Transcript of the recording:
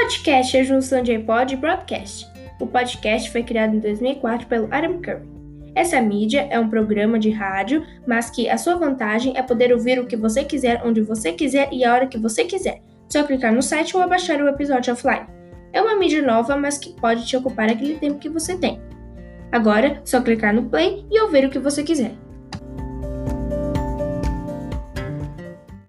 podcast é a junção de iPod e broadcast. O podcast foi criado em 2004 pelo Adam Curry. Essa mídia é um programa de rádio, mas que a sua vantagem é poder ouvir o que você quiser, onde você quiser e a hora que você quiser. Só clicar no site ou abaixar o episódio offline. É uma mídia nova, mas que pode te ocupar aquele tempo que você tem. Agora, só clicar no play e ouvir o que você quiser.